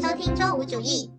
收听周五主义。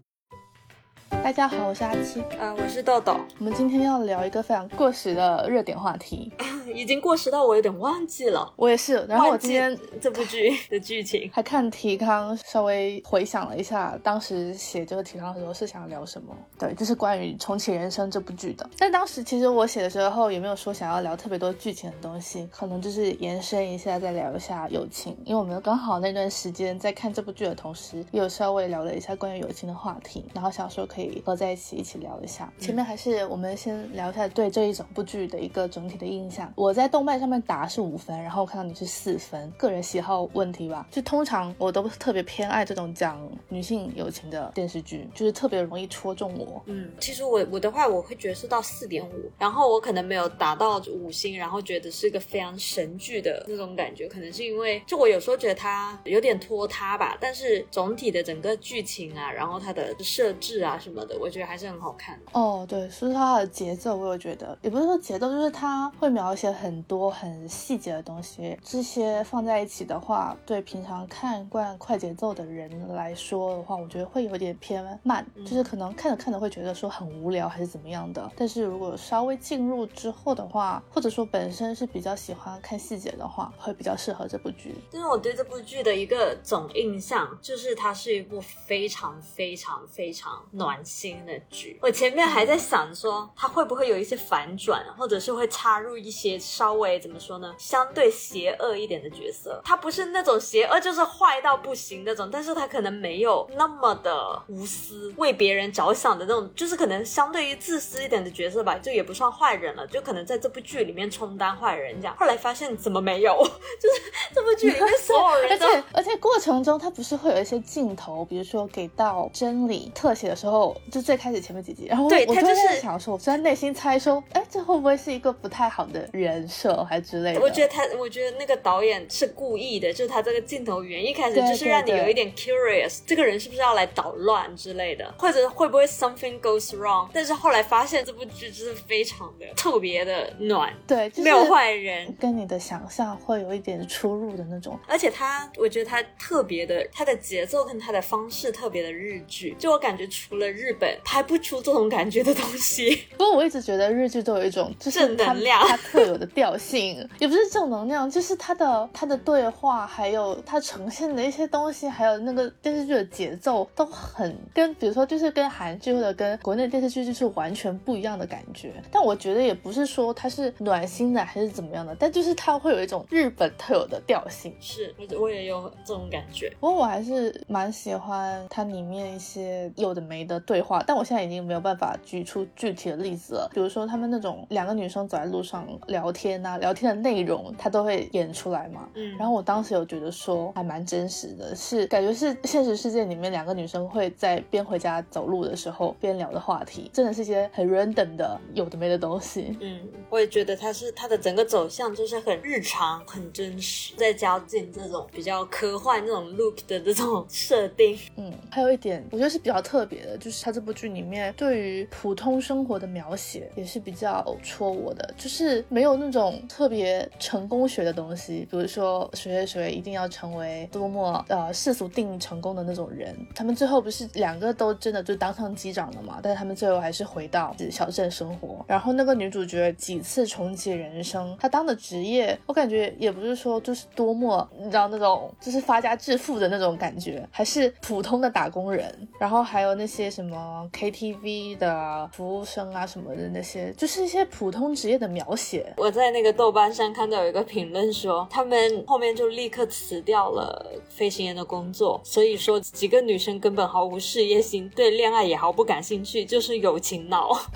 大家好，我是阿七，呃，我是豆豆。我们今天要聊一个非常过时的热点话题，已经过时到我有点忘记了。我也是。然后我今天这部剧 的剧情还看提纲，稍微回想了一下，当时写这个提纲的时候是想聊什么？对，就是关于《重启人生》这部剧的。但当时其实我写的时候也没有说想要聊特别多剧情的东西，可能就是延伸一下，再聊一下友情。因为我们刚好那段时间在看这部剧的同时，也有稍微聊了一下关于友情的话题，然后想说可以合在一起。一起聊一下，前面还是我们先聊一下对这一整部剧的一个整体的印象。我在动漫上面打是五分，然后看到你是四分，个人喜好问题吧。就通常我都特别偏爱这种讲女性友情的电视剧，就是特别容易戳中我。嗯，其实我我的话我会觉得是到四点五，然后我可能没有达到五星，然后觉得是一个非常神剧的那种感觉，可能是因为就我有时候觉得它有点拖沓吧，但是总体的整个剧情啊，然后它的设置啊什么的，我觉得还是。很好看哦，对，说它的节奏，我有觉得，也不是说节奏，就是它会描写很多很细节的东西，这些放在一起的话，对平常看惯快节奏的人来说的话，我觉得会有点偏慢，就是可能看着看着会觉得说很无聊还是怎么样的。但是如果稍微进入之后的话，或者说本身是比较喜欢看细节的话，会比较适合这部剧。但是我对这部剧的一个总印象就是它是一部非常非常非常暖心的剧。我前面还在想说，他会不会有一些反转，或者是会插入一些稍微怎么说呢，相对邪恶一点的角色。他不是那种邪恶，就是坏到不行那种，但是他可能没有那么的无私，为别人着想的那种，就是可能相对于自私一点的角色吧，就也不算坏人了，就可能在这部剧里面充当坏人这样。后来发现怎么没有，就是这部剧里面所有人，而且而且过程中他不是会有一些镜头，比如说给到真理特写的时候，就最开始。前面几集，然后我我就是想说，我虽然内心猜说，哎，这会不会是一个不太好的人设，还之类的？我觉得他，我觉得那个导演是故意的，就是他这个镜头语言一开始就是让你有一点 curious，这个人是不是要来捣乱之类的，或者会不会 something goes wrong？但是后来发现这部剧就是非常的特别的暖，对，没有坏人，跟你的想象会有一点出入的那种。而且他，我觉得他特别的，他的节奏跟他的方式特别的日剧，就我感觉除了日本拍不。出这种感觉的东西，不过我一直觉得日剧都有一种就是正能量，它特有的调性，也不是正能量，就是它的它的对话，还有它呈现的一些东西，还有那个电视剧的节奏都很跟，比如说就是跟韩剧或者跟国内电视剧就是完全不一样的感觉。但我觉得也不是说它是暖心的还是怎么样的，但就是它会有一种日本特有的调性。是，我我也有这种感觉。不过我还是蛮喜欢它里面一些有的没的对话，但我现在。已经没有办法举出具体的例子了，比如说他们那种两个女生走在路上聊天啊，聊天的内容他都会演出来嘛。嗯，然后我当时有觉得说还蛮真实的，是感觉是现实世界里面两个女生会在边回家走路的时候边聊的话题，真的是一些很 random 的有的没的东西。嗯，我也觉得它是它的整个走向就是很日常、很真实，在加进这种比较科幻那种 look 的这种设定。嗯，还有一点我觉得是比较特别的，就是他这部剧里面。对于普通生活的描写也是比较戳我的，就是没有那种特别成功学的东西，比如说谁谁谁一定要成为多么呃世俗定义成功的那种人。他们最后不是两个都真的就当上机长了嘛？但是他们最后还是回到小镇生活。然后那个女主角几次重启人生，她当的职业我感觉也不是说就是多么你知道那种就是发家致富的那种感觉，还是普通的打工人。然后还有那些什么 KT。TV 的服务生啊什么的那些，就是一些普通职业的描写。我在那个豆瓣上看到有一个评论说，他们后面就立刻辞掉了飞行员的工作，所以说几个女生根本毫无事业心，对恋爱也毫不感兴趣，就是友情脑。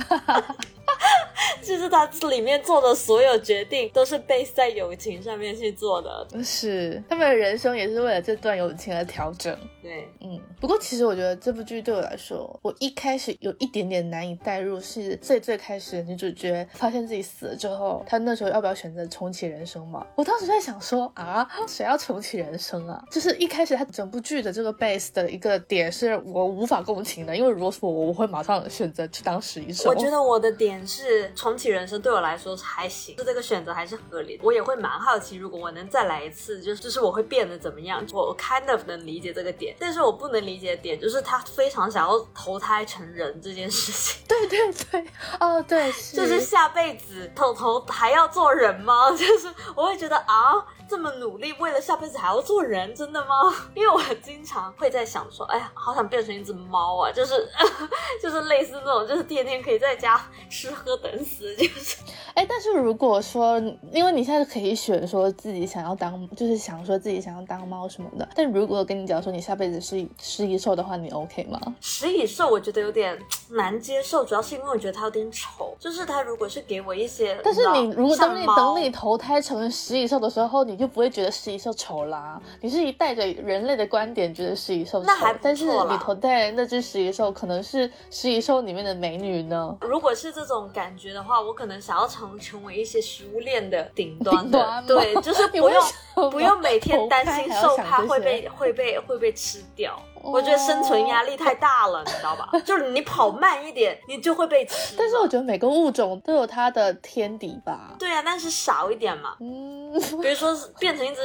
就 是他里面做的所有决定都是 base 在友情上面去做的，是他们的人生也是为了这段友情而调整。对，嗯。不过其实我觉得这部剧对我来说，我一开始有一点点难以代入，是最最开始女主角发现自己死了之后，她那时候要不要选择重启人生嘛？我当时在想说啊，谁要重启人生啊？就是一开始她整部剧的这个 base 的一个点是我无法共情的，因为如果是我，我会马上选择去当实习生。我觉得我的点是。重启人生对我来说还行，就这个选择还是合理的。我也会蛮好奇，如果我能再来一次，就是就是我会变得怎么样？我 kind of 能理解这个点，但是我不能理解的点就是他非常想要投胎成人这件事情。对对对，哦对，就是下辈子头头还要做人吗？就是我会觉得啊。这么努力，为了下辈子还要做人，真的吗？因为我经常会在想说，哎呀，好想变成一只猫啊！就是就是类似那种，就是天天可以在家吃喝等死，就是。哎，但是如果说，因为你现在可以选说自己想要当，就是想说自己想要当猫什么的。但如果跟你讲说你下辈子是食蚁兽的话，你 OK 吗？食蚁兽我觉得有点 难接受，主要是因为我觉得它有点丑。就是它如果是给我一些，但是你如果等你等你投胎成食蚁兽的时候，你就不会觉得食蚁兽丑啦。你是以带着人类的观点觉得食蚁兽丑，但是你投胎那只食蚁兽可能是食蚁兽里面的美女呢。如果是这种感觉的话，我可能想要成成为一些食物链的顶端的，对，就是不用不用每天担心受怕会被会被会被吃吃掉。我觉得生存压力太大了，你知道吧？就是你跑慢一点，你就会被吃。但是我觉得每个物种都有它的天敌吧？对啊，但是少一点嘛。嗯，比如说变成一只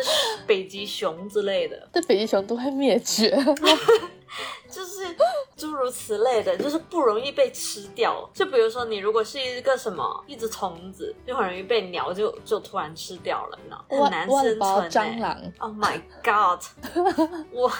北极熊之类的，这北极熊都会灭绝。就是诸如此类的，就是不容易被吃掉。就比如说，你如果是一个什么一只虫子，就很容易被鸟就就突然吃掉了，呢，很难生存。蟑螂，Oh my God！我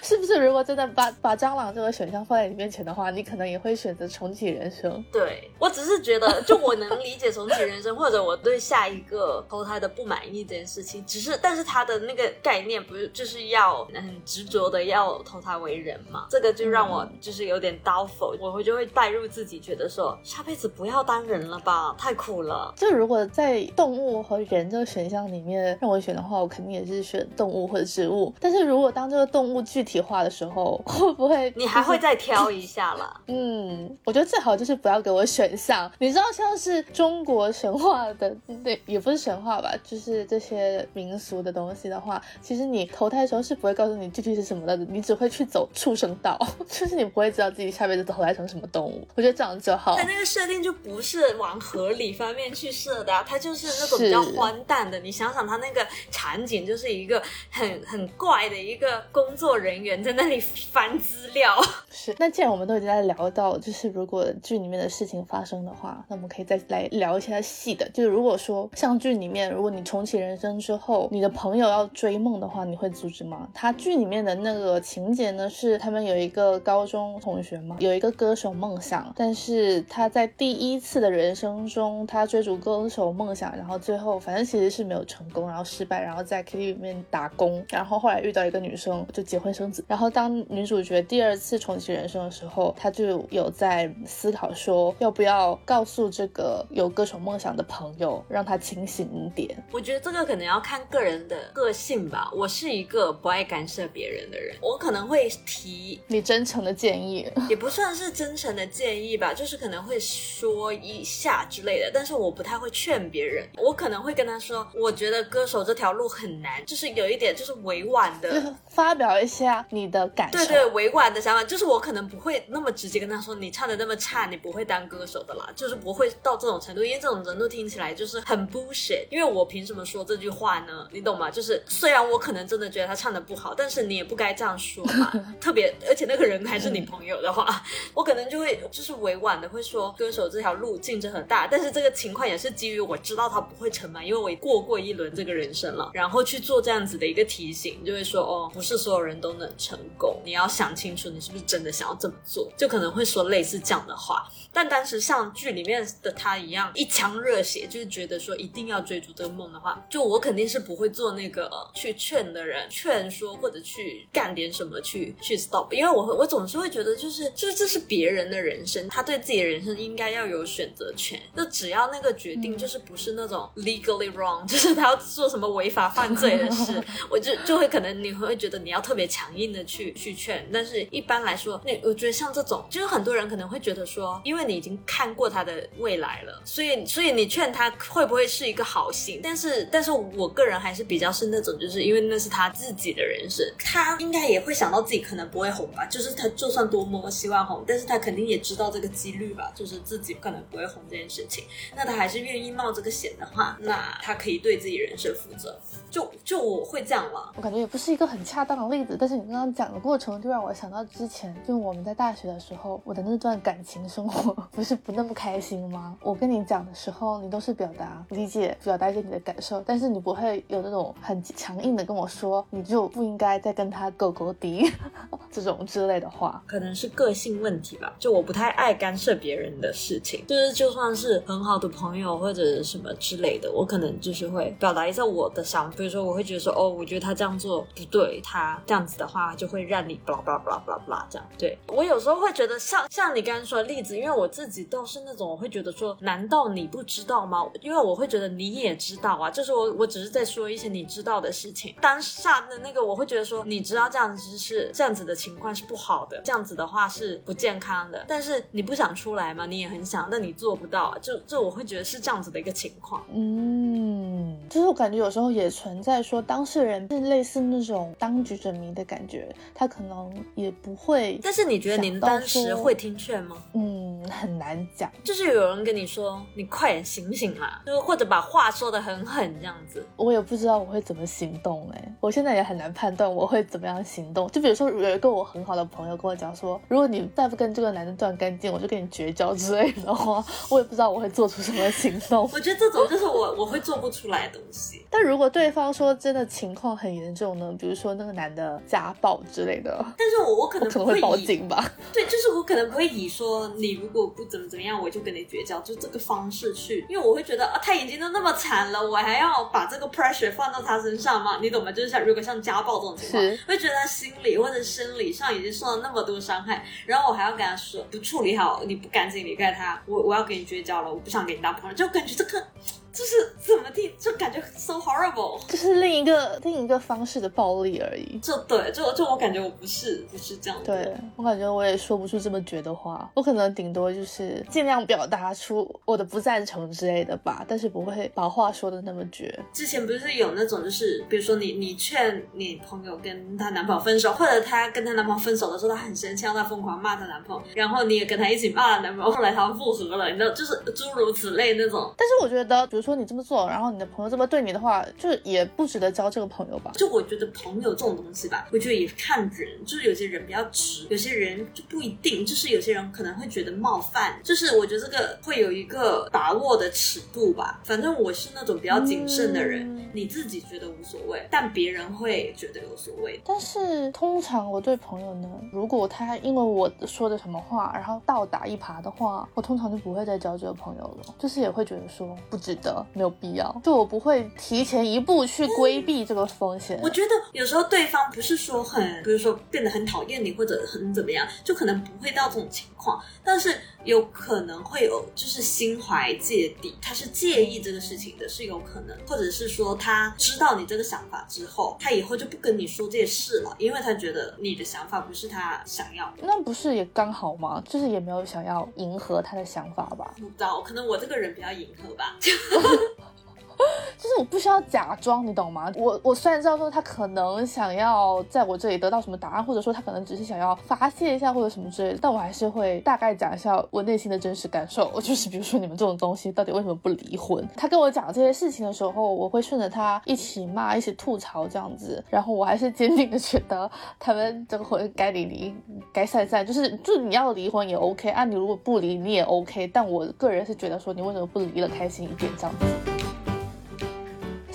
是不是如果真的把把蟑螂这个选项放在你面前的话，你可能也会选择重启人生？对我只是觉得，就我能理解重启人生，或者我对下一个投胎的不满意这件事情，只是但是他的那个概念不是就是要很执着的要投胎为人嘛？这个就让我就是有点刀否，我会就会带入自己，觉得说下辈子不要当人了吧，太苦了。就如果在动物和人这个选项里面让我选的话，我肯定也是选动物或者植物。但是如果当这个动物具体化的时候，会不会你还会再挑一下啦？嗯，我觉得最好就是不要给我选项。你知道像是中国神话的，对，也不是神话吧，就是这些民俗的东西的话，其实你投胎的时候是不会告诉你具体是什么的，你只会去走畜生。道 就是你不会知道自己下辈子投胎成什么动物，我觉得这样就好。它那个设定就不是往合理方面去设的，它就是那种比较荒诞的。你想想，它那个场景就是一个很很怪的一个工作人员在那里翻资料。是。那既然我们都已经在聊到，就是如果剧里面的事情发生的话，那我们可以再来聊一下细的。就是如果说像剧里面，如果你重启人生之后，你的朋友要追梦的话，你会阻止吗？他剧里面的那个情节呢，是他们。有一个高中同学嘛，有一个歌手梦想，但是他在第一次的人生中，他追逐歌手梦想，然后最后反正其实是没有成功，然后失败，然后在 KTV 里面打工，然后后来遇到一个女生，就结婚生子。然后当女主角第二次重启人生的时候，她就有在思考说，要不要告诉这个有歌手梦想的朋友，让他清醒一点。我觉得这个可能要看个人的个性吧。我是一个不爱干涉别人的人，我可能会提。你真诚的建议 也不算是真诚的建议吧，就是可能会说一下之类的，但是我不太会劝别人。我可能会跟他说，我觉得歌手这条路很难，就是有一点就是委婉的 发表一下你的感受。对对，委婉的想法，就是我可能不会那么直接跟他说，你唱的那么差，你不会当歌手的啦，就是不会到这种程度，因为这种程度听起来就是很 bullshit。因为我凭什么说这句话呢？你懂吗？就是虽然我可能真的觉得他唱的不好，但是你也不该这样说嘛，特别。而且那个人还是你朋友的话，我可能就会就是委婉的会说，歌手这条路竞争很大，但是这个情况也是基于我知道他不会成嘛，因为我过过一轮这个人生了，然后去做这样子的一个提醒，就会说哦，不是所有人都能成功，你要想清楚你是不是真的想要这么做，就可能会说类似这样的话。但当时像剧里面的他一样一腔热血，就是觉得说一定要追逐这个梦的话，就我肯定是不会做那个去劝的人，劝说或者去干点什么去去 stop。因为我我总是会觉得，就是就是这是别人的人生，他对自己的人生应该要有选择权。就只要那个决定就是不是那种 legally wrong，就是他要做什么违法犯罪的事，我就就会可能你会觉得你要特别强硬的去去劝。但是一般来说，那我觉得像这种，就是很多人可能会觉得说，因为你已经看过他的未来了，所以所以你劝他会不会是一个好心？但是但是我个人还是比较是那种，就是因为那是他自己的人生，他应该也会想到自己可能不会红吧。就是他，就算。多么希望红，但是他肯定也知道这个几率吧，就是自己可能不会红这件事情。那他还是愿意冒这个险的话，那他可以对自己人生负责。就就我会这样嘛，我感觉也不是一个很恰当的例子，但是你刚刚讲过程就让我想到之前，就我们在大学的时候，我的那段感情生活不是不那么开心吗？我跟你讲的时候，你都是表达理解，表达一些你的感受，但是你不会有那种很强硬的跟我说，你就不应该再跟他狗狗敌 这种之类的话。可能是个性问题吧，就我不太爱干涉别人的事情，就是就算是很好的朋友或者什么之类的，我可能就是会表达一下我的想法。比如说，我会觉得说，哦，我觉得他这样做不对，他这样子的话就会让你巴拉巴拉巴拉巴拉巴拉这样。对我有时候会觉得，像像你刚刚说的例子，因为我自己都是那种，我会觉得说，难道你不知道吗？因为我会觉得你也知道啊，就是我我只是在说一些你知道的事情。当下的那个，我会觉得说，你知道这样子是这样子的情况是不好的，这样子的话是不健康的。但是你不想出来吗？你也很想，但你做不到。啊就就我会觉得是这样子的一个情况。嗯，就是我感觉有时候也存在说当事人是类似那种当局者迷的感觉，他可能也不会。但是你觉得您当时会听劝吗？嗯，很难讲。就是有人跟你说，你快点醒醒啦，就是或者把话说的很狠这样子。我也不知道我会怎么行动哎，我现在也很难判断我会怎么样行动。就比如说有一个我很好的朋友跟我讲说，如果你再不跟这个男的断干净，我就跟你绝交之类的话，我也不知道我会做出什么行动。我觉得这种就是我我会做不出来的东西。但如果对方说真的情况很严重呢？比如说那个男的家暴之类的，但是我我可能可能会报警吧。对，就是我可能不会以说你如果不怎么怎么样，我就跟你绝交，就这个方式去，因为我会觉得啊，他已经都那么惨了，我还要把这个 pressure 放到他身上吗？你懂吗？就是像如果像家暴这种情况，会觉得他心理或者生理上已经受了那么多伤害，然后我还要跟他说不处理好，你不赶紧离开他，我我要跟你绝交了，我不想跟你当朋友，就感觉这个。就是怎么地，就感觉 so horrible，就是另一个另一个方式的暴力而已。就对，就就我感觉我不是不是这样。对我感觉我也说不出这么绝的话，我可能顶多就是尽量表达出我的不赞成之类的吧，但是不会把话说的那么绝。之前不是有那种就是，比如说你你劝你朋友跟她男朋友分手，或者她跟她男朋友分手的时候，她很生气，她疯狂骂她男朋友，然后你也跟她一起骂男朋友，后来他们复合了，你知道，就是诸如此类那种。但是我觉得，比如说。说你这么做，然后你的朋友这么对你的话，就也不值得交这个朋友吧？就我觉得朋友这种东西吧，我觉得也看人，就是有些人比较直，有些人就不一定，就是有些人可能会觉得冒犯，就是我觉得这个会有一个把握的尺度吧。反正我是那种比较谨慎的人，你自己觉得无所谓，但别人会觉得有所谓。但是通常我对朋友呢，如果他因为我说的什么话，然后倒打一耙的话，我通常就不会再交这个朋友了，就是也会觉得说不值得。没有必要，就我不会提前一步去规避这个风险。我觉得有时候对方不是说很，比如说变得很讨厌你或者很怎么样，就可能不会到这种情况，但是有可能会有，就是心怀芥蒂，他是介意这个事情的，是有可能，或者是说他知道你这个想法之后，他以后就不跟你说这些事了，因为他觉得你的想法不是他想要的。那不是也刚好吗？就是也没有想要迎合他的想法吧？不知道，可能我这个人比较迎合吧。哈 哈 就是我不需要假装，你懂吗？我我虽然知道说他可能想要在我这里得到什么答案，或者说他可能只是想要发泄一下或者什么之类的，但我还是会大概讲一下我内心的真实感受。就是比如说你们这种东西到底为什么不离婚？他跟我讲这些事情的时候，我会顺着他一起骂、一起吐槽这样子，然后我还是坚定的觉得他们这个婚该离离，该散散，就是就你要离婚也 OK 啊，你如果不离你也 OK，但我个人是觉得说你为什么不离了开心一点这样子。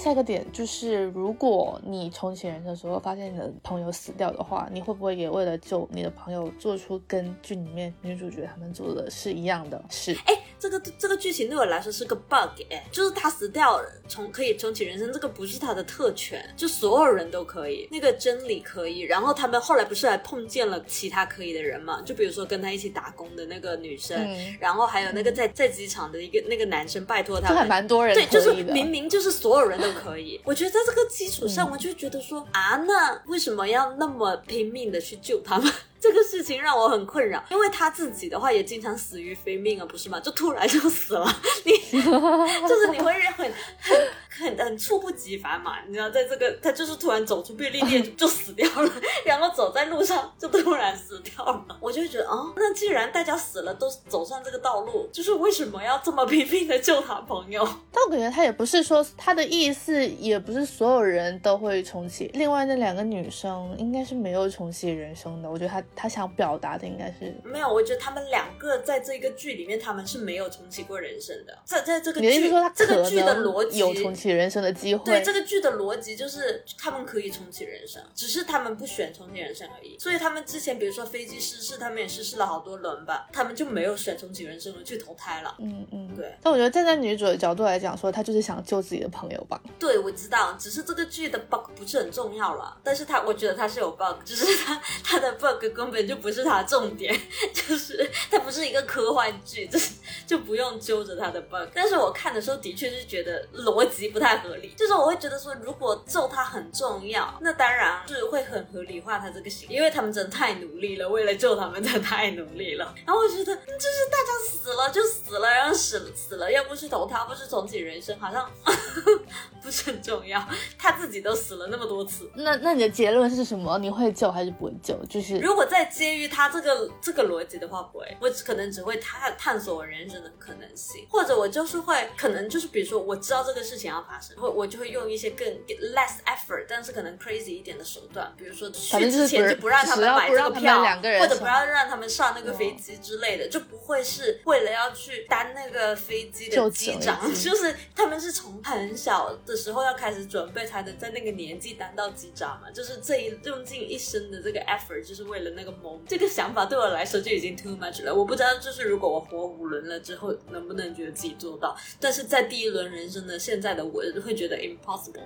下一个点就是，如果你重启人生的时候发现你的朋友死掉的话，你会不会也为了救你的朋友做出跟剧里面女主角他们做的是一样的事？哎，这个这个剧情对我来说是个 bug，哎，就是他死掉了，重可以重启人生，这个不是他的特权，就所有人都可以，那个真理可以。然后他们后来不是还碰见了其他可以的人嘛？就比如说跟他一起打工的那个女生，然后还有那个在在机场的一个那个男生，拜托他，还蛮多人对，就是明明就是所有人都。可以，我觉得在这个基础上，我就觉得说啊，那为什么要那么拼命的去救他们？这个事情让我很困扰，因为他自己的话也经常死于非命啊，不是吗？就突然就死了，你 就是你会很很很很猝不及防嘛？你知道，在这个他就是突然走出便利店 就死掉了，然后走在路上就突然死掉了。我我就会觉得，哦，那既然大家死了都走上这个道路，就是为什么要这么拼命的救他朋友？但我感觉他也不是说他的意思，也不是所有人都会重启。另外那两个女生应该是没有重启人生的。我觉得他他想表达的应该是没有。我觉得他们两个在这个剧里面，他们是没有重启过人生的。在在这个你的意思剧说他这个剧的逻辑有重启人生的机会？对这个剧的逻辑就是他们可以重启人生，只是他们不选重启人生而已。所以他们之前比如说飞机失事，他们也失事了好多轮吧，他们就没有选重启人生而去投胎了。嗯嗯，对。但我觉得站在女主的角度来讲，说她就是想救自己的朋友吧。对，我知道，只是这个剧的 bug 不是很重要了，但是它我觉得它是有 bug，只是它它的 bug 根本就不是它的重点，就是它不是一个科幻剧，就是就不用揪着它的 bug。但是我看的时候的确是觉得逻辑不太合理，就是我会觉得说，如果救他很重要，那当然是会很合理化他这个行为，因为他们真的太努力了，为了救他们真的太努力了。然后我觉得，嗯就是大家死了就死了，然后死了死了，要不是投胎，不是重启人生，好像 不是很重要。他自己都死了那么多次，那那你的结论是什么？你会救还是不会救？就是如果再基于他这个这个逻辑的话，不会，我只可能只会探探索我人生的可能性，或者我就是会可能就是比如说我知道这个事情要发生，会我就会用一些更 less effort，但是可能 crazy 一点的手段，比如说去之前就不让他们买这个票，个或者不上要让他们上那个飞机之类的，就不会是为了要去担那个飞机的机长，就是他们是从很小的时候要开始准备，才能在那个年纪当到机长嘛，就是这一用尽一生的这个 effort，就是为了那个 moment。这个想法对我来说就已经 too much 了。我不知道，就是如果我活五轮了之后，能不能觉得自己做到？但是在第一轮人生的现在的我，会觉得 impossible。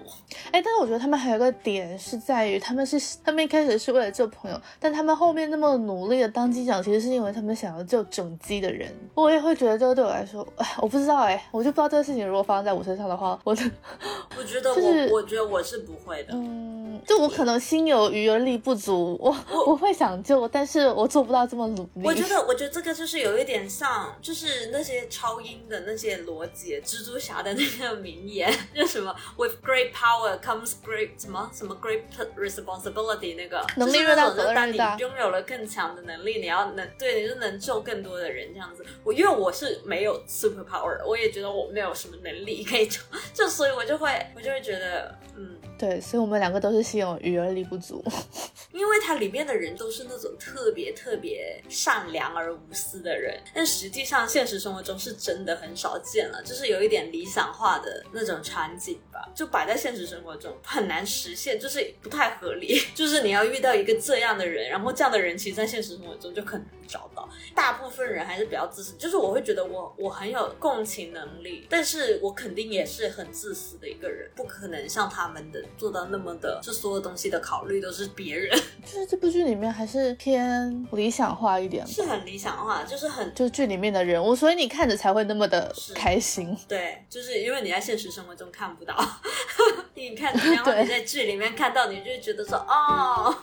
哎，但是我觉得他们还有个点是在于，他们是他们一开始是为了救朋友，但他们后面那么努力的当机长，其实是因为他们想要救整机的人。我也会觉得这个对我来说，哎，我不知道哎，我就不知道这个事情如果发生在我身上的话，我的，我觉得我，就是我觉得我是不会的。嗯，就我可能心有余而力不足，我我会想救，但是我做不到这么努力。我觉得，我觉得这个就是有一点像，就是那些超英的那些逻辑，蜘蛛侠的那个名言，就什么 “with great power comes great 什么什么 great responsibility” 那个能力就是越大责任那种当你拥有了更强的能力，你要能对，你就能救更多的人这样子。我因为我是没有 super power，我也觉得我没有什么能力可以救，就所以我就会我就会觉得，嗯，对，所以我们两个都是心有余而力不足。因为它里面的人都是那种特别特别善良而无私的人，但实际上现实生活中是真的很少见了，就是有一点理想化的那种场景吧，就摆在现实生活中很难实现，就是不太合理。就是你要遇到一个这样的人，然后这样的人其实在现实生活中就很找到。大部分人还是比较自私，就是我会觉得我我很有共情能力，但是我肯定也是很自私的一个人，不可能像他们的做到那么的，就所有东西的考虑都是别人。就是这部剧里面还是偏理想化一点，是很理想化，就是很就是剧里面的人物，所以你看着才会那么的开心。对，就是因为你在现实生活中看不到，你看，然后你在剧里面看到，你就会觉得说，哦，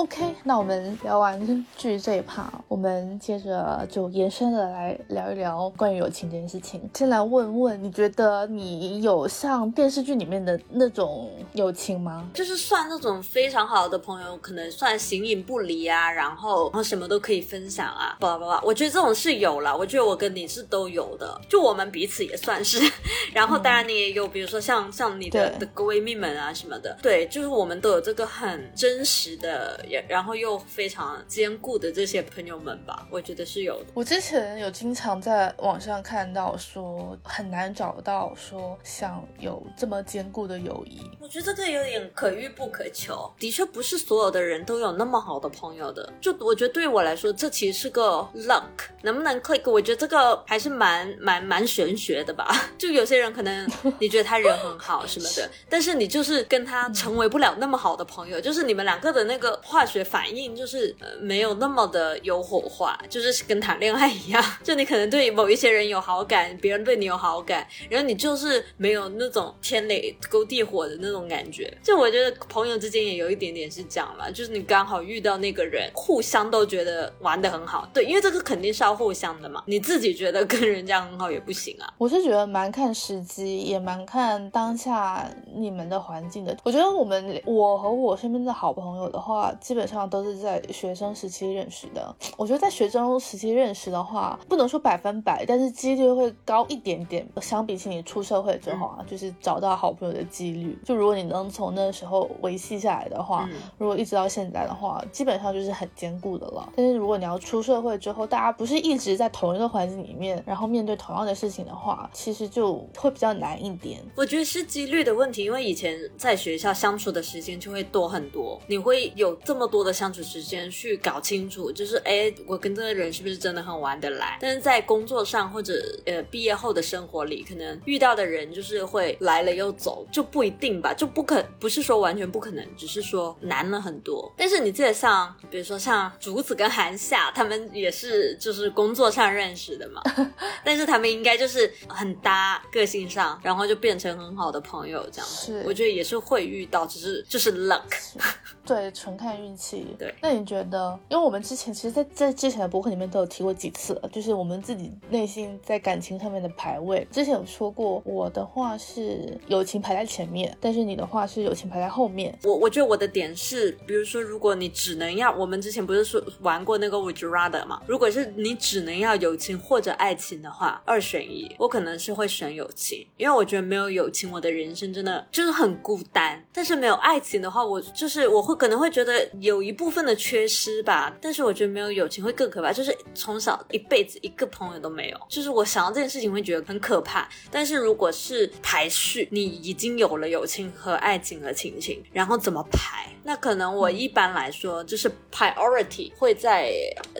OK，那我们聊完剧这一趴，我们接着就延伸的来聊一聊关于友情这件事情。先来问问，你觉得你有像电视剧里面的那种友情吗？就是算那种非常好的朋友，可能算形影不离啊，然后然后什么都可以分享啊，巴拉巴拉。我觉得这种是有了，我觉得我跟你是都有的，就我们彼此也算是。然后当然你也有，比如说像像你的的闺蜜们啊什么的，对，就是我们都有这个很真实的，也然后又非常坚固的这些朋友们吧，我觉得是有的。我之前有经常在网上看到说，很难找到说像有这么坚固的友谊。我觉得这个有点可遇不可求，的确不是所有的人都有那么好的朋友的。就我觉得对我来说，这其实是个 luck，能不能 click？我觉得这个还是蛮蛮蛮玄学的吧。就有些人可能 你觉得他人很好什么的，但是你就是跟他成为不了那么好的朋友，就是你们两个的那个化学反应就是呃没有那么的有火花，就是跟谈恋爱一样，就你可能对某一些人有好感，别人对你有好感，然后你就是没有那种天雷勾地火的那种感觉。就我觉得朋友之间也有一点点是这样了，就是你刚好遇到那个人，互相都觉得玩的很好，对，因为这个肯定是要互相的嘛，你自己觉得跟人家很好也不行啊。我是觉得蛮看时机，也蛮看当下你们的环境的。我觉得我们我和我身边的好朋友的话，基本上都是在学生时期认识的。我觉得在学生时期认识的话，不能说百分百，但是几率会高一点点。相比起你出社会之后啊，就是找到好朋友的几率，就如果你能从那时候维系下来的话，如果一直到现在的话，基本上就是很坚固的了。但是如果你要出社会之后，大家不是一直在同一个环境里面，然后面对同样的事情的话，其实就会比较难一点。我觉得是几率的问题，因为以前在学校相处的时间就会多很多，你会有这么多的相处时间去搞清楚，就是哎，我跟这个人是不是真的很玩得来？但是在工作上或者呃毕业后的生活里，可能遇到的人就是会来了又走，就不一定吧，就不可不是说完全不可能，只是说难了很多。但是你记得像比如说像竹子跟韩夏，他们也是就是工作上认识的嘛，但是他们应该就是很搭，个性上，然后就变成很好的朋友这样。是，我觉得也是会遇到，只是就是 luck。对，纯看运气。对，那你觉得？因为我们之前其实，在在之前的博客里面都有提过几次了，就是我们自己内心在感情上面的排位。之前有说过，我的话是友情排在前面，但是你的话是友情排在后面。我我觉得我的点是，比如说，如果你只能要，我们之前不是说玩过那个 Would you rather 吗？如果是你只能要友情或者爱情的话，二选一，我可能是会选友情，因为我觉得没有友情，我的人生真的就是很孤单。但是没有爱情的话，我就是我会。可能会觉得有一部分的缺失吧，但是我觉得没有友情会更可怕，就是从小一辈子一个朋友都没有，就是我想到这件事情会觉得很可怕。但是如果是排序，你已经有了友情和爱情和亲情，然后怎么排？那可能我一般来说就是 priority 会在，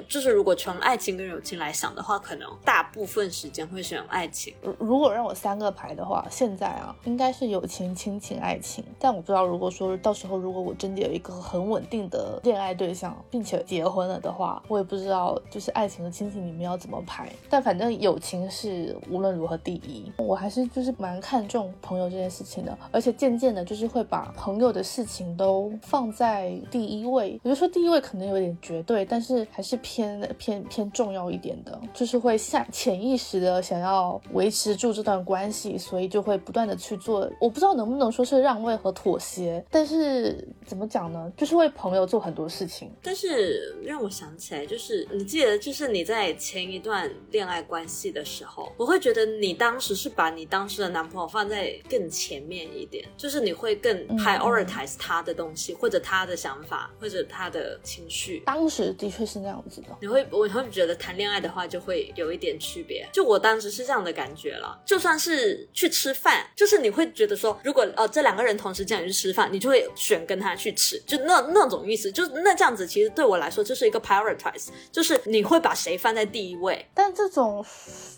就是如果从爱情跟友情来想的话，可能大部分时间会选爱情。如果让我三个排的话，现在啊应该是友情、亲情、爱情。但我不知道，如果说到时候如果我真的有一个很稳定的恋爱对象，并且结婚了的话，我也不知道就是爱情和亲情里面要怎么排。但反正友情是无论如何第一。我还是就是蛮看重朋友这件事情的，而且渐渐的就是会把朋友的事情都。放在第一位，也就说第一位可能有点绝对，但是还是偏偏偏重要一点的，就是会下潜意识的想要维持住这段关系，所以就会不断的去做。我不知道能不能说是让位和妥协，但是怎么讲呢？就是为朋友做很多事情。但是让我想起来，就是你记得，就是你在前一段恋爱关系的时候，我会觉得你当时是把你当时的男朋友放在更前面一点，就是你会更 prioritize 他的东西。或者他的想法，或者他的情绪，当时的确是那样子的。你会，我会觉得谈恋爱的话就会有一点区别。就我当时是这样的感觉了。就算是去吃饭，就是你会觉得说，如果呃这两个人同时叫你去吃饭，你就会选跟他去吃，就那那种意思。就那这样子，其实对我来说就是一个 prioritize，就是你会把谁放在第一位。但这种，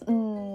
嗯，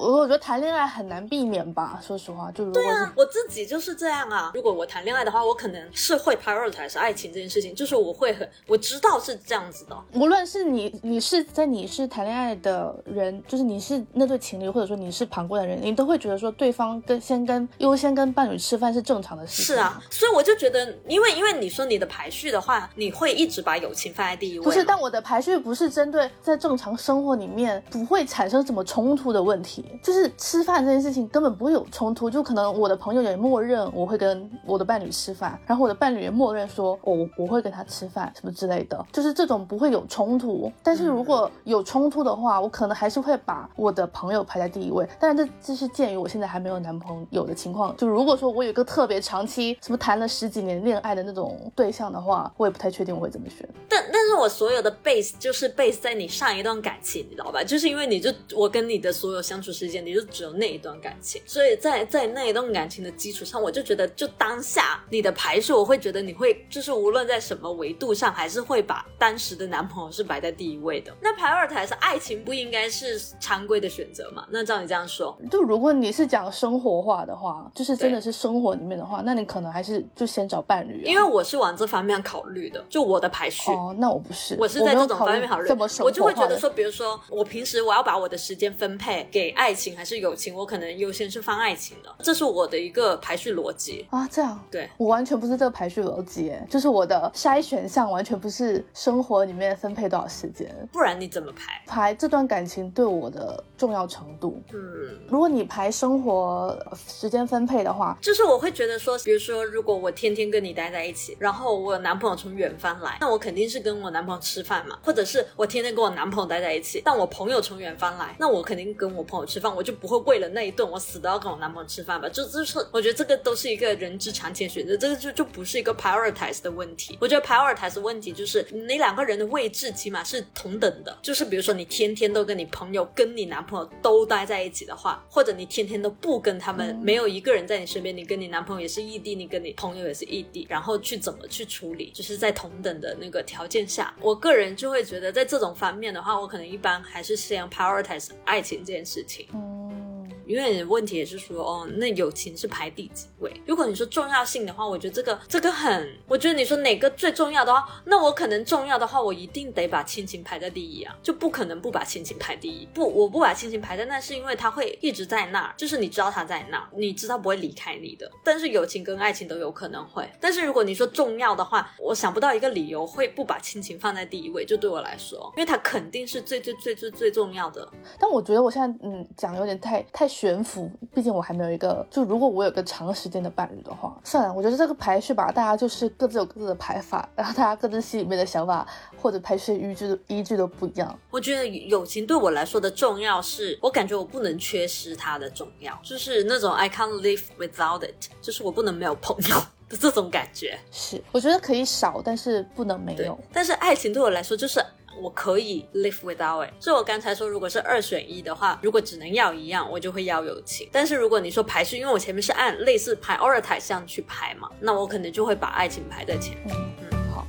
我我觉得谈恋爱很难避免吧。说实话，就如果对啊，我自己就是这样啊。如果我谈恋爱的话，我可能是会。prioritize 爱情这件事情，就是我会很我知道是这样子的。无论是你，你是在你是谈恋爱的人，就是你是那对情侣，或者说你是旁观的人，你都会觉得说对方跟先跟优先跟伴侣吃饭是正常的事情。是啊，所以我就觉得，因为因为你说你的排序的话，你会一直把友情放在第一位。不是，但我的排序不是针对在正常生活里面不会产生什么冲突的问题，就是吃饭这件事情根本不会有冲突，就可能我的朋友也默认我会跟我的伴侣吃饭，然后我的伴侣也。默认说，我我会跟他吃饭什么之类的，就是这种不会有冲突。但是如果有冲突的话，我可能还是会把我的朋友排在第一位。但是这这是鉴于我现在还没有男朋友的情况，就如果说我有一个特别长期什么谈了十几年恋爱的那种对象的话，我也不太确定我会怎么选。但但是我所有的 base 就是 base 在你上一段感情，你知道吧？就是因为你就我跟你的所有相处时间，你就只有那一段感情，所以在在那一段感情的基础上，我就觉得就当下你的排序，我会觉得你。会就是无论在什么维度上，还是会把当时的男朋友是摆在第一位的。那排二台是爱情，不应该是常规的选择吗？那照你这样说，就如果你是讲生活化的话，就是真的是生活里面的话，那你可能还是就先找伴侣。因为我是往这方面考虑的，就我的排序。哦，那我不是，我是在这种方面考虑。我就会觉得说，比如说我平时我要把我的时间分配给爱爱情还是友情，我可能优先是放爱情的，这是我的一个排序逻辑。啊，这样，对我完全不是这个排序逻辑耶，就是我的筛选项完全不是生活里面分配多少时间，不然你怎么排？排这段感情对我的重要程度。嗯，如果你排生活呃时间分配的话，就是我会觉得说，比如说，如果我天天跟你待在一起，然后我男朋友从远方来，那我肯定是跟我男朋友吃饭嘛，或者是我天天跟我男朋友待在一起，但我朋友从远方来，那我肯定跟我朋友吃饭，我就不会为了那一顿我死都要跟我男朋友吃饭吧？就就是我觉得这个都是一个人之常情选择，这个就就不是一个 prioritize 的问题。我觉得 prioritize 问题就是你两个人的位置起码是同等的，就是比如说你天天都跟你朋友跟你男朋友都待在一起的话，或者你天天都不跟他们，没有一个人在你身边，你跟你男朋友也是异地，你跟你朋友也是异地，然后去怎么去处理，就是在同等的那个条件下，我个人就会觉得在这种方面的话，我可能一般还是先 prioritize 爱情这件事情。嗯，因为问题也是说，哦，那友情是排第几位？如果你说重要性的话，我觉得这个这个很，我觉得你说哪个最重要的话，那我可能重要的话，我一定得把亲情排在第一啊，就不可能不把亲情排第一。不，我不把亲情排在那，是因为他会一直在那儿，就是你知道他在那儿，你知道不会离开你的。但是友情跟爱情都有可能会，但是如果你说重要的话，我想不到一个理由会不把亲情放在第一位。就对我来说，因为它肯定是最最最最最重要的。但我觉得我现在嗯讲的有点太太悬浮，毕竟我还没有一个，就如果我有个长时间的伴侣的话，算了，我觉得这个排序吧，大家就是各自有各自的排法，然后大家各自心里面的想法或者排序依据依据都不一样。我觉得友情对我来说的重要是，我感觉我不能缺失它的重要，就是那种 I can't live without it，就是我不能没有朋友的这种感觉。是，我觉得可以少，但是不能没有。，但是爱情对我来说就是。我可以 live without it，所以我刚才说，如果是二选一的话，如果只能要一样，我就会要友情。但是如果你说排序，因为我前面是按类似 prioritize 这样去排嘛，那我可能就会把爱情排在前面。嗯，好。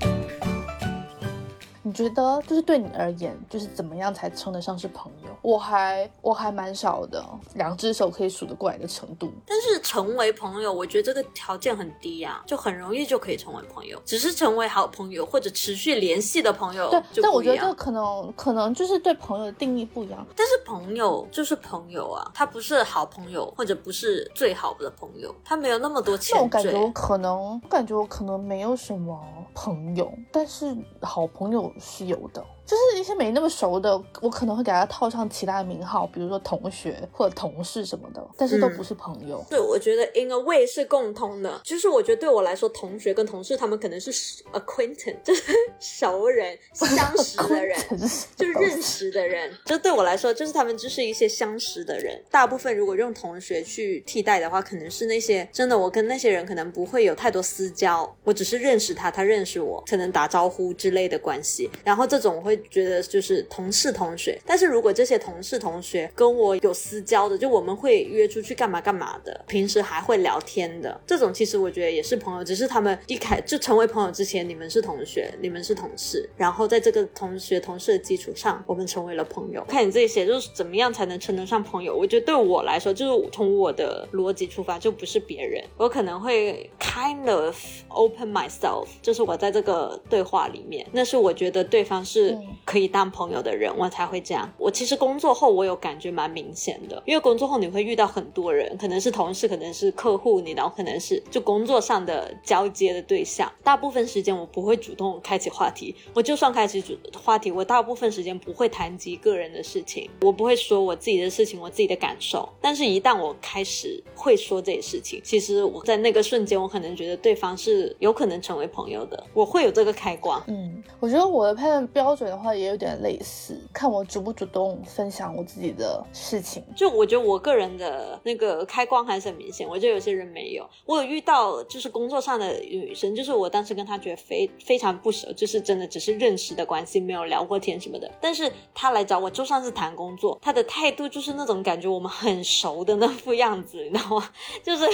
你觉得就是对你而言，就是怎么样才称得上是朋友？我还我还蛮少的，两只手可以数得过来的程度。但是成为朋友，我觉得这个条件很低啊，就很容易就可以成为朋友。只是成为好朋友或者持续联系的朋友对。但我觉得这可能可能就是对朋友的定义不一样。但是朋友就是朋友啊，他不是好朋友，或者不是最好的朋友，他没有那么多那我感觉我。可能，我感觉我可能没有什么朋友，但是好朋友是有的。就是一些没那么熟的，我可能会给他套上其他的名号，比如说同学或者同事什么的，但是都嗯不是朋友。对，我觉得 in a way 是共通的，就是我觉得对我来说，同学跟同事他们可能是 acquaintance，就是 熟人、相识的人。就是认识的人，就对我来说，就是他们就是一些相识的人。大部分如果用同学去替代的话，可能是那些真的，我跟那些人可能不会有太多私交，我只是认识他，他认识我，可能打招呼之类的关系。然后这种我会觉得就是同事同学。但是如果这些同事同学跟我有私交的，就我们会约出去干嘛干嘛的，平时还会聊天的，这种其实我觉得也是朋友，只是他们一开就成为朋友之前，你们是同学，你们是同事，然后在这个同学同事的基础上，我们成为了朋友。看你自己写，就是怎么样才能称得上朋友？我觉得对我来说，就是从我的逻辑出发，就不是别人，我可能会 kind of open myself，就是我在这个对话里面，那是我觉得对方是可以当朋友的人，我才会这样。我其实工作后我有感觉蛮明显的，因为工作后你会遇到很多人，可能是同事，可能是客户，你然后可能是就工作上的交接的对象。大部分时间我不会主动开启话题，我就算开启主话题，我大部分时间不会谈及个人的事情，我不会说我自己的事情，我自己的感受。但是，一旦我开始会说这些事情，其实我在那个瞬间，我可能觉得对方是有可能成为朋友的，我会有这个开关。嗯，我觉得我的判断标准的话也有点类似，看我主不主动分享我自己的事情。就我觉得我个人的那个开光还是很明显，我觉得有些人没有。我有遇到就是工作上的女生，就是我当时跟她觉得非非常不熟，就是真的只是认识的关系，没有聊过天什么的。但是她来找我，就算是谈工作，她的态度就是那种感觉我们很熟的那副样子，你知道吗？就是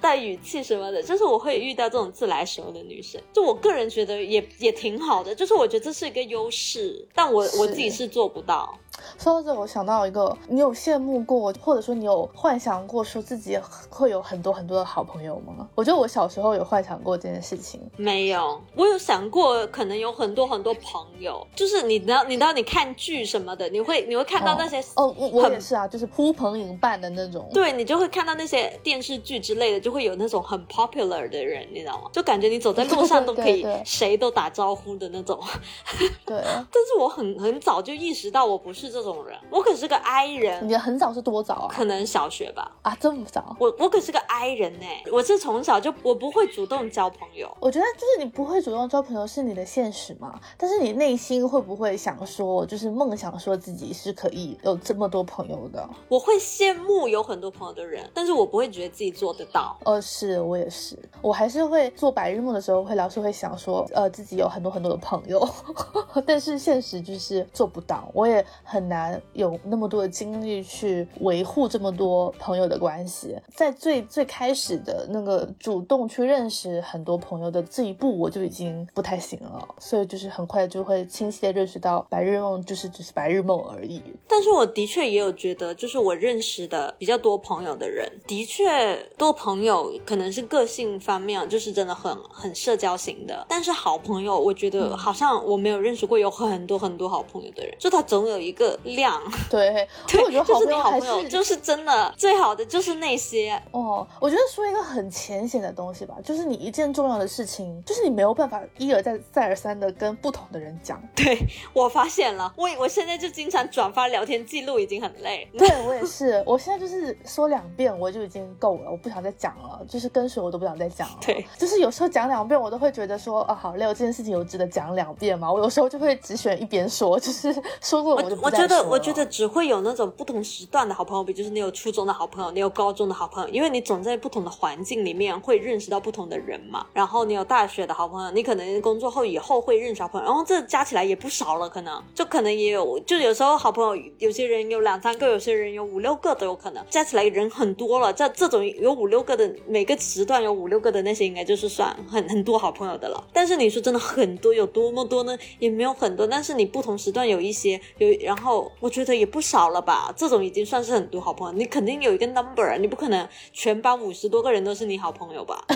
带语气什么的，就是我会遇到这种自来熟的女生，就我个人觉得也也挺好的，就是我觉得这是一个优势，但我我自己是做不到。说到这，我想到一个，你有羡慕过，或者说你有幻想过，说自己会有很多很多的好朋友吗？我觉得我小时候有幻想过这件事情。没有，我有想过，可能有很多很多朋友，就是你知道，你知道，你看剧什么的，你会你会看到那些哦，我我也是啊，就是呼朋引伴的那种。对，你就会看到那些电视剧之类的，就会有那种很 popular 的人，你知道吗？就感觉你走在路上都可以谁都打招呼的那种。对，但是我很很早就意识到我不是这种人，我可是个 I 人。你很早是多早啊？可能小学吧。啊，这么早？我我可是个 I 人呢，我是从小就我不会主动交朋友。我觉得就是你不会主动交朋友是你的现实嘛，但是你内心会不会想说，就是梦想说自己是可以有这么多朋友的？我会羡慕有很多朋友的人，但是我不会觉得自己做得到。呃，是我也是，我还是会做白日梦的时候会老是会想说，呃，自己有很多很多的朋友，但是现实就是做不到，我也很难有那么多的精力去维护这么多朋友的关系。在最最开始的那个主动去认识很多朋友的这一步，我就已经不太行了，所以就是很快就会清晰的认识到白日梦就是只是白日梦而已。但是我的确也有觉得，就是我认识的比较多朋友的人，的确多朋友可能是个性方面就是真的很很社交型的，但是好朋友，我觉得好像我没有认识过有很多很多好朋友的人，就他总有一个量。对，对，我觉得好朋友就是真的最好的就是那些哦。我觉得说一个很浅显的东西吧，就是你一件重要的事情，就是你没有办法一而再再而三的跟不同的人讲。对我发现了，我我现在就经常转发聊天记录，已经很累。对我也是，我现在就是说两遍我就已经够了，我不想再讲了，就是跟谁我都不想再讲了。对，就是有时候讲两遍我都会觉得说啊好累，这件事情有值得讲两遍吗？我有时候就会只选一边说，就是说过我就我觉得我觉得只会有那种不同时段的好朋友，比就是你有初中的好朋友，你有高中的好朋友，因为你总在不同的环境里面会认识到不同的人嘛。然后你有大学的好朋友，你可能工作后以后会认识好朋友，然后这加起来也不少了，可能就可能也有，就有时候好朋友有些人有两三个，有些人有五六个都有可能，加起来人很多了。这这种有五六个的每个时段有五六个的那些，应该就是算很很多好朋友的了。但是你说真的很多有多么多呢？也没有很多，但是你不同时段有一些有，然后我觉得也不少了吧。这种已经算是很多好朋友，你肯定有一个 number，你不可能全班五十多个人都是你好朋友吧？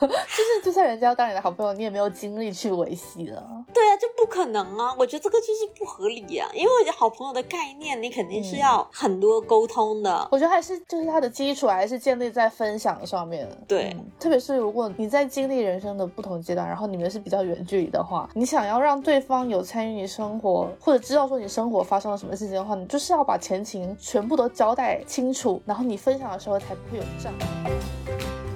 就是就算人家要当你的好朋友，你也没有精力去维系了。对啊，就不可能啊！我觉得这个就是不合理呀，因为好朋友的概念，你肯定是要很多沟通的。我觉得还是就是它的基础还是建立在分享上面。对，特别是如果你在经历人生的不同阶段，然后你们是比较远距离的话，你想要让对方有参与你生活，或者知道说你生活发生了什么事情的话，你就是要把前情全部都交代清楚，然后你分享的时候才不会有障碍。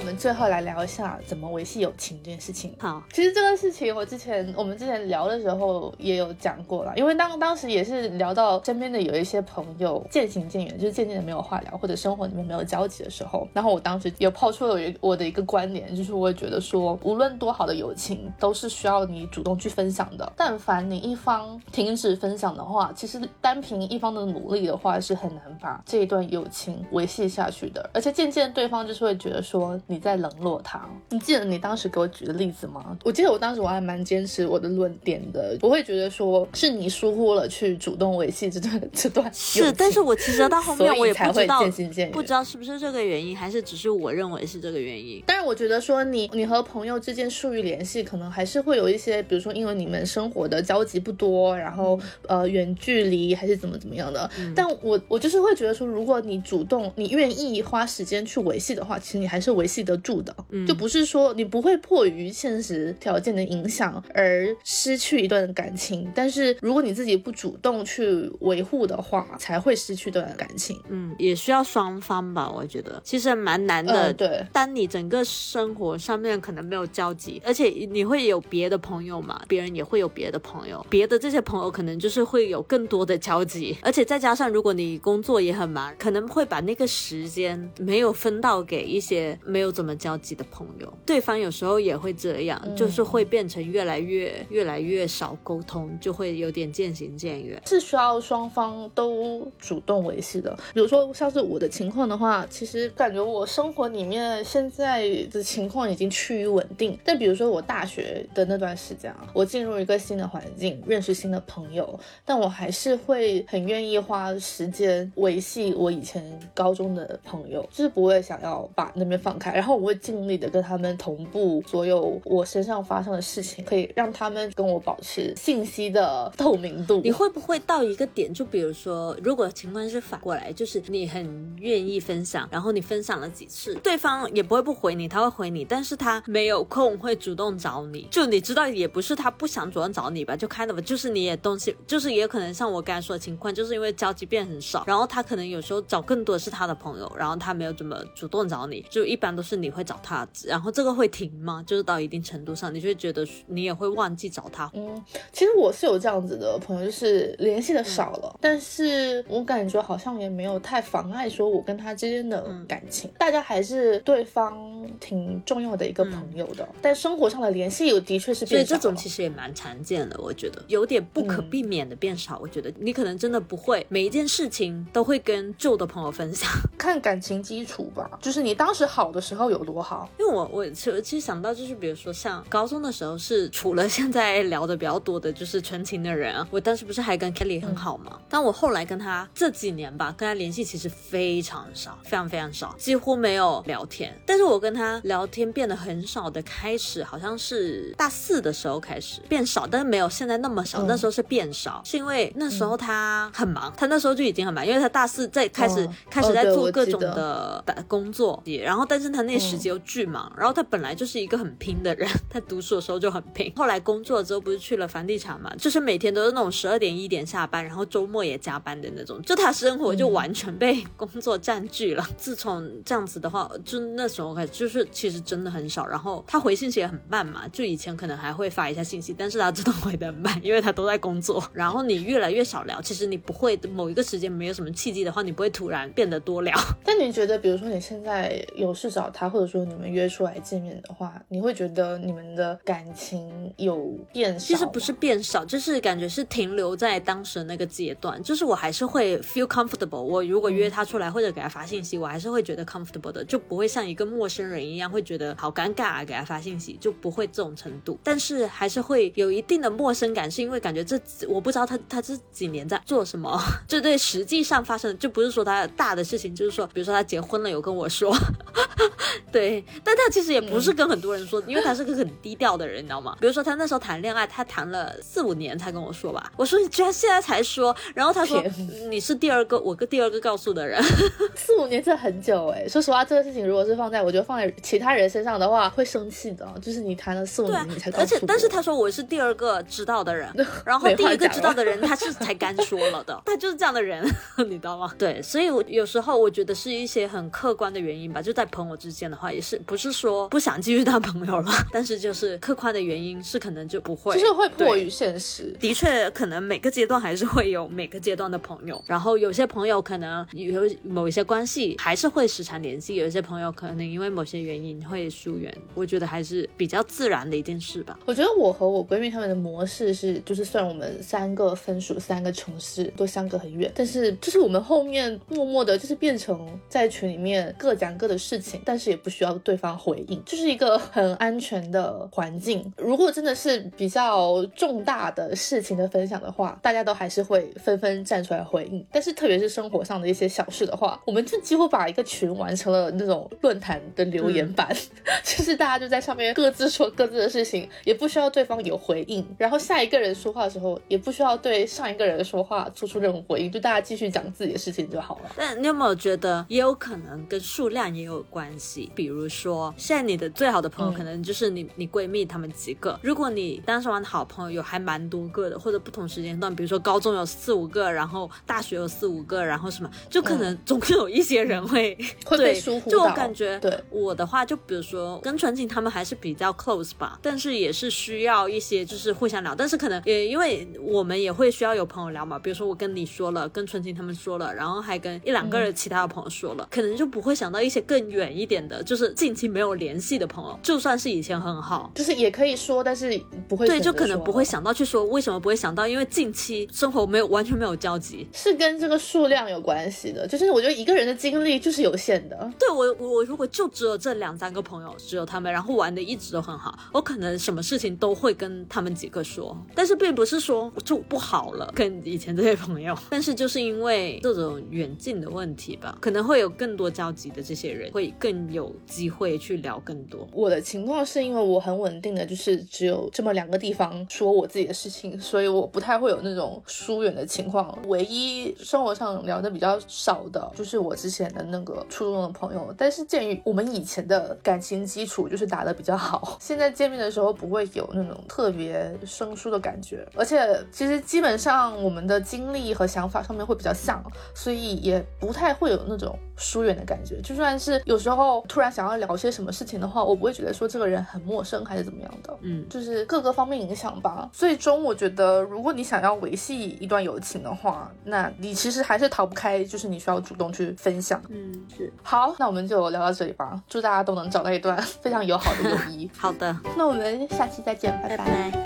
我们最后来聊一下怎么维系友情这件事情。好，其实这个事情我之前我们之前聊的时候也有讲过了，因为当当时也是聊到身边的有一些朋友渐行渐远，就是渐渐的没有话聊，或者生活里面没有交集的时候，然后我当时有抛出了我的一个观点，就是我觉得说，无论多好的友情，都是需要你主动去分享的。但凡你一方停止分享的话，其实单凭一方的努力的话，是很难把这一段友情维系下去的。而且渐渐对方就是会觉得说。你在冷落他？你记得你当时给我举的例子吗？我记得我当时我还蛮坚持我的论点的，不会觉得说是你疏忽了去主动维系这段 这段是，但是我其实到后面我也才会渐行渐远，不知道是不 是这个原因，还是只是我认为是这个原因。但是我觉得说你你和朋友之间疏于联系，可能还是会有一些，比如说因为你们生活的交集不多，然后呃远距离还是怎么怎么样的。但我我就是会觉得说，如果你主动你愿意花时间去维系的话，其实你还是维系。得住的，嗯就不是说你不会迫于现实条件的影响而失去一段感情，但是如果你自己不主动去维护的话，才会失去一段感情。嗯，也需要双方吧，我觉得其实蛮难的。对，当你整个生活上面可能没有交集，而且你会有别的朋友嘛，别人也会有别的朋友，别的这些朋友可能就是会有更多的交集，而且再加上如果你工作也很忙，可能会把那个时间没有分到给一些没有。有怎么交集的朋友，对方有时候也会这样，嗯就是会变成越来越越来越少沟通，就会有点渐行渐远。是需要双方都主动维系的。比如说像是我的情况的话，其实感觉我生活里面现在的情况已经趋于稳定。但比如说我大学的那段时间啊，我进入一个新的环境，认识新的朋友，但我还是会很愿意花时间维系我以前高中的朋友，就是不会想要把那边放开，然后我会尽力的跟他们同步所有我身上发生的事情，可以让他们跟我保持信息的透明度。你会不会到一个点，就比如说，如果情况是反过来，就是你很愿意分享，然后你分享了几次，对方也不会不回你，他会回你，但是他没有空会主动找你，就你知道也不是他不想主动找你吧，就开的吧，就是你也东西，就是也可能像我刚才说的情况，就是因为交集变很少，然后他可能有时候找更多的是他的朋友，然后他没有怎么主动找你，就一般都是你会找他，然后这个会停吗？就是到一定程度上，你就会觉得你也会忘记找他，嗯，其实我是有这样子的朋友，就是联系的少了，但是我感觉好像也没有太妨碍说我跟他之间的感情，大家还是对方挺重要的一个朋友的，但生活上的联系有的确是所以变少了。这种其实也蛮常见的，我觉得有点不可避免的变少。我觉得你可能真的不会每一件事情都会跟旧的朋友分享，看感情基础吧，就是你当时好的时候有多好。因为我我其实其实想到就是比如说像高中的时候是除了现在聊的比较多的就是纯情的人啊，我当时不是还跟 Kelly 很好吗？但我后来跟他这几年吧，跟他联系其实非常少，非常非常少，几乎没有聊天。但是我跟他聊天变得很少的开始，好像是大四的时候开始变少，但是没有现在那么少。嗯那时候是变少，是因为那时候他很忙，他那时候就已经很忙，因为他大四在开始、哦开始在做各种的工作，也然后但是他那时间又巨忙，然后他本来就是一个很拼的人，他读书的时候就很拼，后来工作之后不是去了房地产嘛，就是每天都是那种十二点一点下班，然后周末也加班的那种，就他生活就完全被工作占据了。自从这样子的话，就那时候开始就是其实真的很少，然后他回信息也很慢嘛，就以前可能还会发一下信息，但是他真的回的很慢，因为他都在工作。然后你越来越少聊，其实你不会某一个时间没有什么契机的话，你不会突然变得多聊。但你觉得，比如说你现在有事找他，或者说你们约出来见面的话，你会觉得你们的感情有变少？其实不是，变少，就是感觉是停留在当时那个阶段，就是我还是会 feel comfortable。我如果约他出来或者给他发信息，我还是会觉得 comfortable 的，就不会像一个陌生人一样会觉得好尴尬啊，给他发信息就不会这种程度。但是还是会有一定的陌生感，是因为感觉这我不知道他他这几年在做什么，这对实际上发生的就不是说他大的事情，就是说比如说他结婚了有跟我说，对，但他其实也不是跟很多人说，因为他是个很低调的人，你知道吗？比如说他那时候谈恋爱，他谈了四五年才跟我说吧。我说你居然现在才说，然后他说你是第二个，我跟第二个告诉的人。四五年这很久哎。说实话，这个事情如果是放在我觉得放在其他人身上的话，会生气的。就是你谈了四五年，你才告诉而且但是他说我是第二个知道的人，然后第一个知道的人他是才刚说了的，他就是这样的人，你知道吗？对，所以我有时候我觉得是一些很客观的原因吧，就在朋友之间的话，也是不是说不想继续当朋友了，但是就是客观的原因是可能就不会，就是会迫于现实。的确，可能每个阶段还是会有每个阶段的朋友，然后有些朋友可能有某一些关系还是会时常联系，有一些朋友可能因为某些原因会疏远，我觉得还是比较自然的一件事吧。我觉得我和我闺蜜她们的模式是，就是虽然我们三个分属三个城市，都相隔很远，但是就是我们后面默默的，就是变成在群里面各讲各的事情，但是也不需要对方回应，就是一个很安全的环境。如果真的是比较重大的事情的分享的话，大家都还是会纷纷站出来回应。但是特别是生活上的一些小事的话，我们就几乎把一个群完成了那种论坛的留言板，就是大家就在上面各自说各自的事情，也不需要对方有回应。然后下一个人说话的时候，也不需要对上一个人说话做出任何回应，就大家继续讲自己的事情就好了。但你有没有觉得，也有可能跟数量也有关系？比如说，现在你的最好的朋友嗯。可能就是你、你闺蜜她们几个。如果你当时玩的好朋友有还蛮多个的，或者不同时间段，比如说高中有四五个，然后大学有四五个，然后什么，就可能总有一些人会、嗯。会被对就我疏忽到。感觉，对。我的话，就比如说跟纯情他们还是比较 close 吧，但是也是需要一些就是互相聊，但是可能也因为我们也会需要有朋友聊嘛，比如说我跟你说了，跟纯情他们说了，然后还跟一两个人其他的朋友说了，可能就不会想到一些更远一点变的，就是近期没有联系的朋友，就算是以前很好，就是也可以说，但是不会对，就可能不会想到去说，为什么不会想到？因为近期生活没有完全没有交集。是跟这个数量有关系的，就是我觉得一个人的精力就是有限的。对我，我我如果就只有这两三个朋友，只有他们，然后玩的一直都很好，我可能什么事情都会跟他们几个说，但是并不是说就不好了，跟以前这些朋友，但是就是因为这种远近的问题吧，可能会有更多交集的这些人，会更有机会去聊更多。我的情况是因为我很稳定的，就是只有这么两个地方说我自己的事情，所以我不太会有那种疏远的情况。唯一生活上聊的比较少的，就是我之前的那个初中的朋友。但是鉴于我们以前的感情基础就是打得比较好，现在见面的时候不会有那种特别生疏的感觉。而且其实基本上我们的经历和想法上面会比较像，所以也不太会有那种疏远的感觉。就算是有时候突然想要聊些什么事情的话，我不会觉得说这个人很陌生还是怎么样的。嗯，就是各个方面影响吧。最终我觉得，如果你想要维系一段友情的话，那你其实还是逃不开，就是你需要主动去分享。嗯，是好，那我们就聊到这里吧。祝大家都能找到一段 非常友好的友谊。好的，那我们下期再见，拜拜拜。